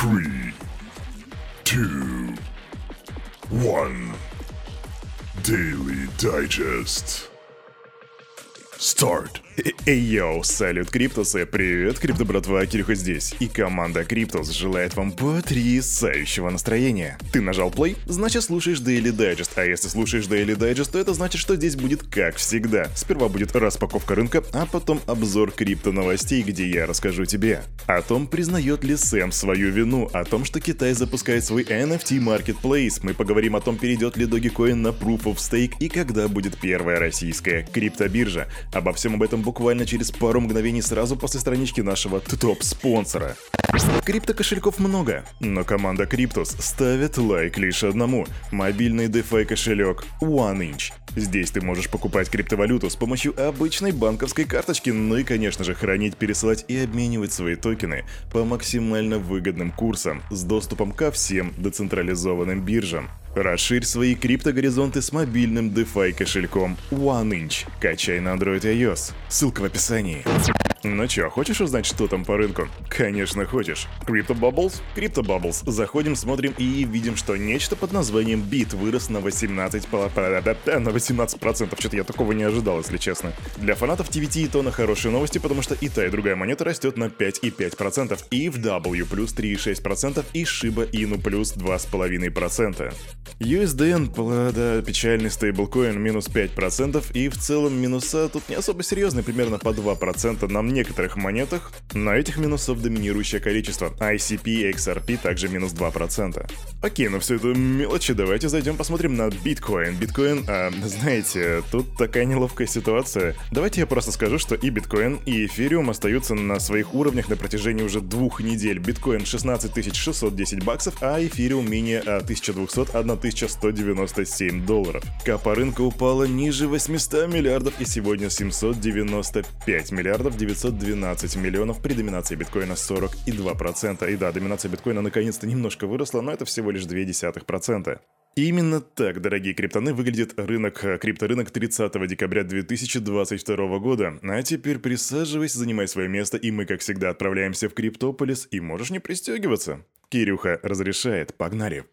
Three, two, one. Daily Digest. Start. Hey, yo, салют, Криптусы, привет, Крипто братва, Кирюха здесь, и команда Криптус желает вам потрясающего настроения. Ты нажал play, значит слушаешь Daily Digest, а если слушаешь Daily Digest, то это значит, что здесь будет как всегда. Сперва будет распаковка рынка, а потом обзор крипто новостей, где я расскажу тебе о том, признает ли Сэм свою вину, о том, что Китай запускает свой NFT Marketplace, мы поговорим о том, перейдет ли Dogecoin на Proof of Stake и когда будет первая российская криптобиржа. Обо всем об этом буквально через пару мгновений сразу после странички нашего топ-спонсора. Крипто-кошельков много, но команда Криптус ставит лайк лишь одному – мобильный DeFi кошелек OneInch. Здесь ты можешь покупать криптовалюту с помощью обычной банковской карточки, ну и, конечно же, хранить, пересылать и обменивать свои токены по максимально выгодным курсам с доступом ко всем децентрализованным биржам. Расширь свои криптогоризонты с мобильным DeFi кошельком OneInch. Качай на Android и iOS. Ссылка в описании. Ну чё, хочешь узнать, что там по рынку? Конечно, хочешь. Crypto Bubbles? Crypto Bubbles. Заходим, смотрим и видим, что нечто под названием BIT вырос на 18... На 18%. Что-то я такого не ожидал, если честно. Для фанатов TVT и Тона хорошие новости, потому что и та, и другая монета растет на 5,5%. И в W плюс 3,6% и Shiba Inu плюс 2,5%. USDN, да, печальный стейблкоин, минус 5%, и в целом минуса тут не особо серьезные, примерно по 2% на некоторых монетах. На этих минусов доминирующее количество. ICP и XRP также минус 2%. Окей, ну все это мелочи, давайте зайдем посмотрим на биткоин. Биткоин, а, знаете, тут такая неловкая ситуация. Давайте я просто скажу, что и биткоин, и эфириум остаются на своих уровнях на протяжении уже двух недель. Биткоин 16 610 баксов, а эфириум менее 1200 1197 долларов. Капа рынка упала ниже 800 миллиардов и сегодня 795 миллиардов 912 миллионов при доминации биткоина 42%. И да, доминация биткоина наконец-то немножко выросла, но это всего лишь 0,2%. Именно так, дорогие криптоны, выглядит рынок, крипторынок 30 декабря 2022 года. А теперь присаживайся, занимай свое место, и мы, как всегда, отправляемся в Криптополис, и можешь не пристегиваться. Кирюха разрешает, погнали.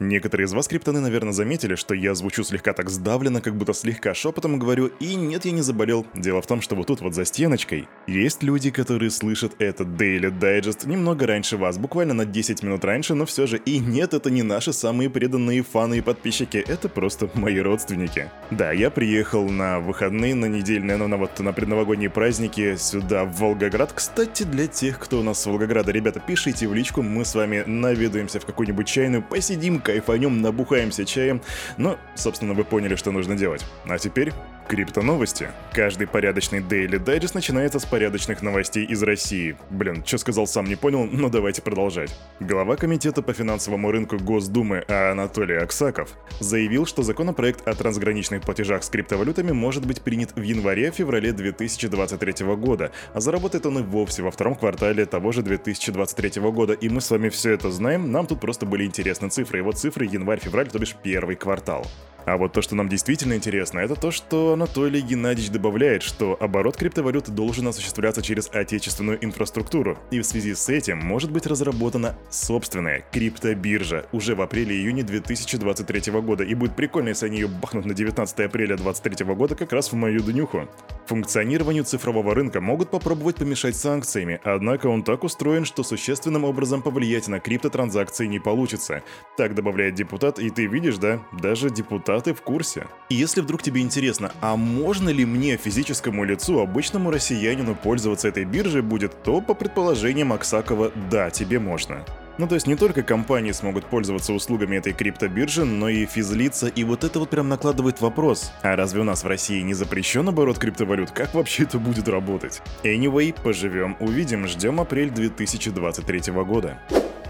Некоторые из вас, криптоны, наверное, заметили, что я звучу слегка так сдавленно, как будто слегка шепотом говорю, и нет, я не заболел. Дело в том, что вот тут вот за стеночкой есть люди, которые слышат этот Daily Digest немного раньше вас, буквально на 10 минут раньше, но все же, и нет, это не наши самые преданные фаны и подписчики, это просто мои родственники. Да, я приехал на выходные, на недельные, ну, на вот на предновогодние праздники сюда, в Волгоград. Кстати, для тех, кто у нас с Волгограда, ребята, пишите в личку, мы с вами наведаемся в какую-нибудь чайную, посидим, кайфанем, набухаемся чаем. Но, собственно, вы поняли, что нужно делать. А теперь Крипто новости. Каждый порядочный Daily Digest начинается с порядочных новостей из России. Блин, что сказал сам не понял, но давайте продолжать. Глава комитета по финансовому рынку Госдумы Анатолий Аксаков заявил, что законопроект о трансграничных платежах с криптовалютами может быть принят в январе-феврале 2023 года, а заработает он и вовсе во втором квартале того же 2023 года. И мы с вами все это знаем, нам тут просто были интересны цифры. И вот цифры январь-февраль, то бишь первый квартал. А вот то, что нам действительно интересно, это то, что Анатолий Геннадьевич добавляет, что оборот криптовалют должен осуществляться через отечественную инфраструктуру, и в связи с этим может быть разработана собственная криптобиржа уже в апреле-июне 2023 года, и будет прикольно, если они ее бахнут на 19 апреля 2023 года как раз в мою днюху. Функционированию цифрового рынка могут попробовать помешать санкциями, однако он так устроен, что существенным образом повлиять на криптотранзакции не получится. Так добавляет депутат, и ты видишь, да, даже депутаты в курсе. И если вдруг тебе интересно, а можно ли мне, физическому лицу, обычному россиянину пользоваться этой биржей будет, то по предположениям Аксакова, да, тебе можно. Ну то есть не только компании смогут пользоваться услугами этой криптобиржи, но и физлица, и вот это вот прям накладывает вопрос. А разве у нас в России не запрещен оборот криптовалют? Как вообще это будет работать? Anyway, поживем, увидим, ждем апрель 2023 года.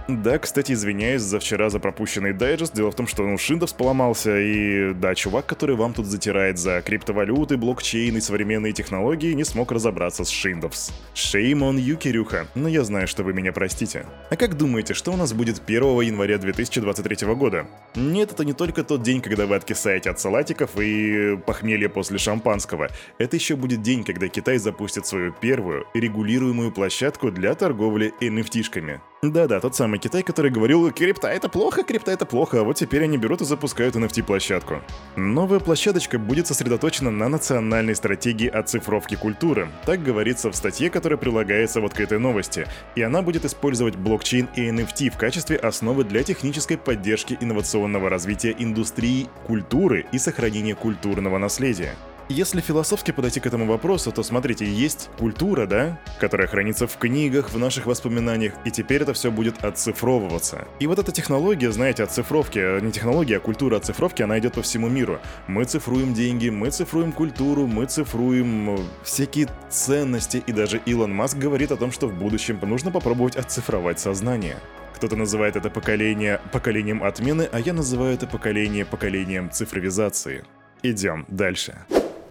Да, кстати, извиняюсь за вчера за пропущенный дайджест. Дело в том, что ну, Шиндовс поломался, и да, чувак, который вам тут затирает за криптовалюты, блокчейн и современные технологии, не смог разобраться с Шиндовс. Shame on you, Кирюха, но я знаю, что вы меня простите. А как думаете, что у нас будет 1 января 2023 года? Нет, это не только тот день, когда вы откисаете от салатиков и похмелья после шампанского. Это еще будет день, когда Китай запустит свою первую регулируемую площадку для торговли NFT-шками. Да-да, тот самый Китай, который говорил, крипта это плохо, крипта это плохо, а вот теперь они берут и запускают NFT-площадку. Новая площадочка будет сосредоточена на национальной стратегии оцифровки культуры. Так говорится в статье, которая прилагается вот к этой новости. И она будет использовать блокчейн и NFT в качестве основы для технической поддержки инновационного развития индустрии, культуры и сохранения культурного наследия. Если философски подойти к этому вопросу, то смотрите, есть культура, да, которая хранится в книгах, в наших воспоминаниях, и теперь это все будет оцифровываться. И вот эта технология, знаете, оцифровки, не технология, а культура оцифровки, она идет по всему миру. Мы цифруем деньги, мы цифруем культуру, мы цифруем э, всякие ценности, и даже Илон Маск говорит о том, что в будущем нужно попробовать оцифровать сознание. Кто-то называет это поколение поколением отмены, а я называю это поколение поколением цифровизации. Идем дальше.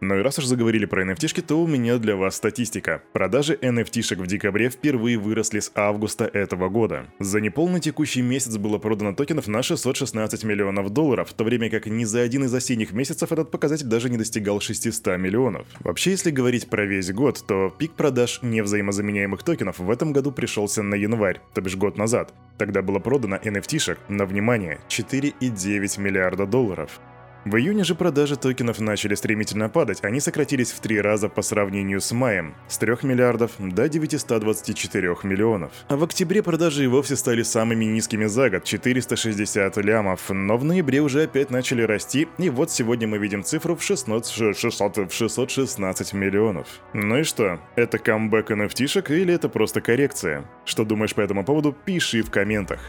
Ну и раз уж заговорили про nft то у меня для вас статистика. Продажи nft в декабре впервые выросли с августа этого года. За неполный текущий месяц было продано токенов на 616 миллионов долларов, в то время как ни за один из осенних месяцев этот показатель даже не достигал 600 миллионов. Вообще, если говорить про весь год, то пик продаж невзаимозаменяемых токенов в этом году пришелся на январь, то бишь год назад. Тогда было продано nft на внимание, 4,9 миллиарда долларов. В июне же продажи токенов начали стремительно падать, они сократились в три раза по сравнению с маем, с 3 миллиардов до 924 миллионов. А в октябре продажи и вовсе стали самыми низкими за год, 460 лямов, но в ноябре уже опять начали расти, и вот сегодня мы видим цифру в 600, 600, 616 миллионов. Ну и что, это камбэк nft или это просто коррекция? Что думаешь по этому поводу, пиши в комментах.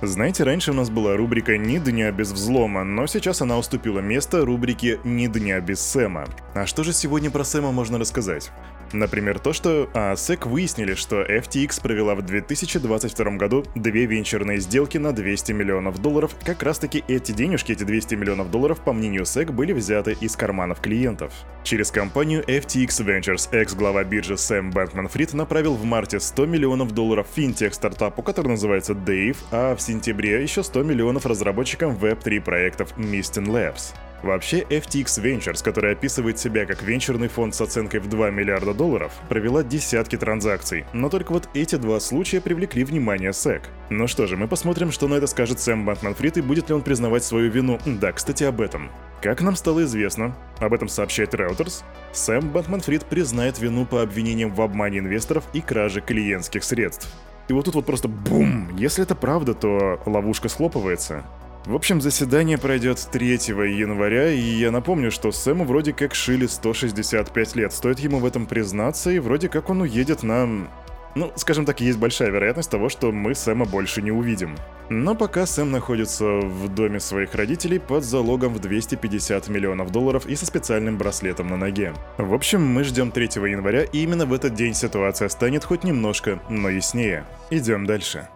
Знаете, раньше у нас была рубрика «Ни дня без взлома», но сейчас она уступила место рубрике «Ни дня без Сэма». А что же сегодня про Сэма можно рассказать? Например, то, что а, SEC выяснили, что FTX провела в 2022 году две венчурные сделки на 200 миллионов долларов. Как раз таки эти денежки, эти 200 миллионов долларов, по мнению SEC, были взяты из карманов клиентов. Через компанию FTX Ventures экс-глава биржи Сэм Бэнкман-Фрид направил в марте 100 миллионов долларов финтех-стартапу, который называется Dave, а в сентябре еще 100 миллионов разработчикам Web3 проектов Mistin Labs. Вообще, FTX Ventures, который описывает себя как венчурный фонд с оценкой в 2 миллиарда долларов, провела десятки транзакций, но только вот эти два случая привлекли внимание SEC. Ну что же, мы посмотрим, что на это скажет Сэм Бэнкман-Фрид и будет ли он признавать свою вину. Да, кстати, об этом. Как нам стало известно, об этом сообщает Reuters, Сэм Бэнкман-Фрид признает вину по обвинениям в обмане инвесторов и краже клиентских средств. И вот тут вот просто бум! Если это правда, то ловушка схлопывается. В общем, заседание пройдет 3 января, и я напомню, что Сэму вроде как шили 165 лет. Стоит ему в этом признаться, и вроде как он уедет на... Ну, скажем так, есть большая вероятность того, что мы Сэма больше не увидим. Но пока Сэм находится в доме своих родителей под залогом в 250 миллионов долларов и со специальным браслетом на ноге. В общем, мы ждем 3 января, и именно в этот день ситуация станет хоть немножко, но яснее. Идем дальше.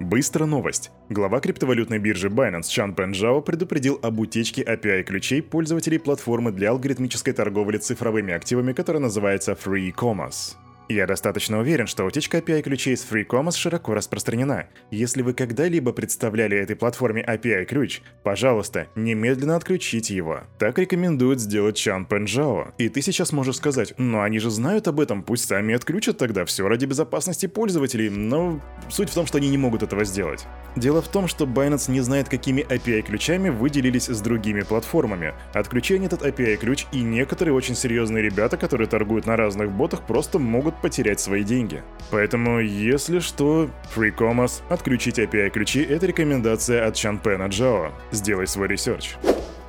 Быстро новость. Глава криптовалютной биржи Binance Чан Пенжао предупредил об утечке API-ключей пользователей платформы для алгоритмической торговли цифровыми активами, которая называется Free Commerce. Я достаточно уверен, что утечка API-ключей с FreeCommerce широко распространена. Если вы когда-либо представляли этой платформе API-ключ, пожалуйста, немедленно отключите его. Так рекомендует сделать Чан Пенжао. И ты сейчас можешь сказать, ну они же знают об этом, пусть сами отключат тогда, все ради безопасности пользователей, но суть в том, что они не могут этого сделать. Дело в том, что Binance не знает, какими API-ключами вы делились с другими платформами. Отключите этот API-ключ и некоторые очень серьезные ребята, которые торгуют на разных ботах, просто могут потерять свои деньги. Поэтому, если что, 3Commas, отключить API-ключи — это рекомендация от Чанпэна Чжао. Сделай свой research.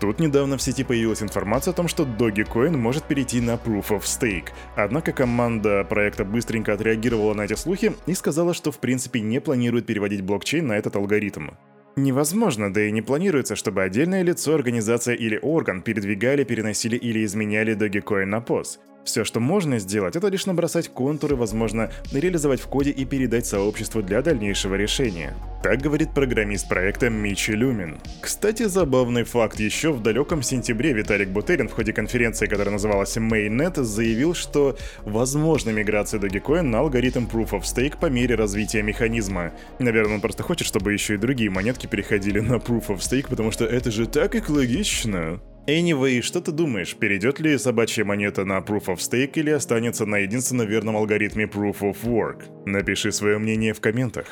Тут недавно в сети появилась информация о том, что Dogecoin может перейти на Proof of Stake. Однако команда проекта быстренько отреагировала на эти слухи и сказала, что в принципе не планирует переводить блокчейн на этот алгоритм. Невозможно, да и не планируется, чтобы отдельное лицо, организация или орган передвигали, переносили или изменяли Dogecoin на POS. Все, что можно сделать, это лишь набросать контуры, возможно, реализовать в коде и передать сообществу для дальнейшего решения. Так говорит программист проекта Мичи Люмин. Кстати, забавный факт. Еще в далеком сентябре Виталик Бутерин в ходе конференции, которая называлась Mainnet, заявил, что возможна миграция Dogecoin на алгоритм Proof of Stake по мере развития механизма. Наверное, он просто хочет, чтобы еще и другие монетки переходили на Proof of Stake, потому что это же так экологично. Anyway, что ты думаешь, перейдет ли собачья монета на Proof of Stake или останется на единственно верном алгоритме Proof of Work? Напиши свое мнение в комментах.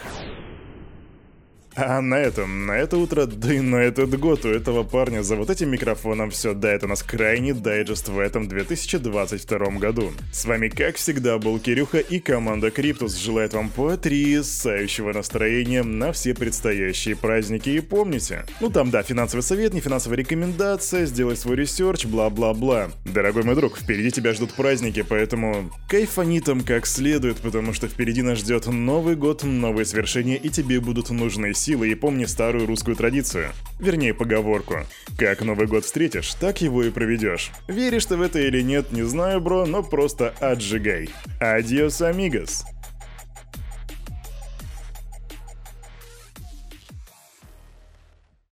А на этом, на это утро, да и на этот год у этого парня за вот этим микрофоном все, да, это у нас крайний дайджест в этом 2022 году. С вами, как всегда, был Кирюха и команда Криптус желает вам потрясающего настроения на все предстоящие праздники. И помните, ну там, да, финансовый совет, не финансовая рекомендация, сделай свой research, бла-бла-бла. Дорогой мой друг, впереди тебя ждут праздники, поэтому кайфани там как следует, потому что впереди нас ждет Новый год, новые свершения, и тебе будут нужны силы силы и помни старую русскую традицию. Вернее, поговорку. Как Новый год встретишь, так его и проведешь. Веришь ты в это или нет, не знаю, бро, но просто отжигай. Adiós, amigos.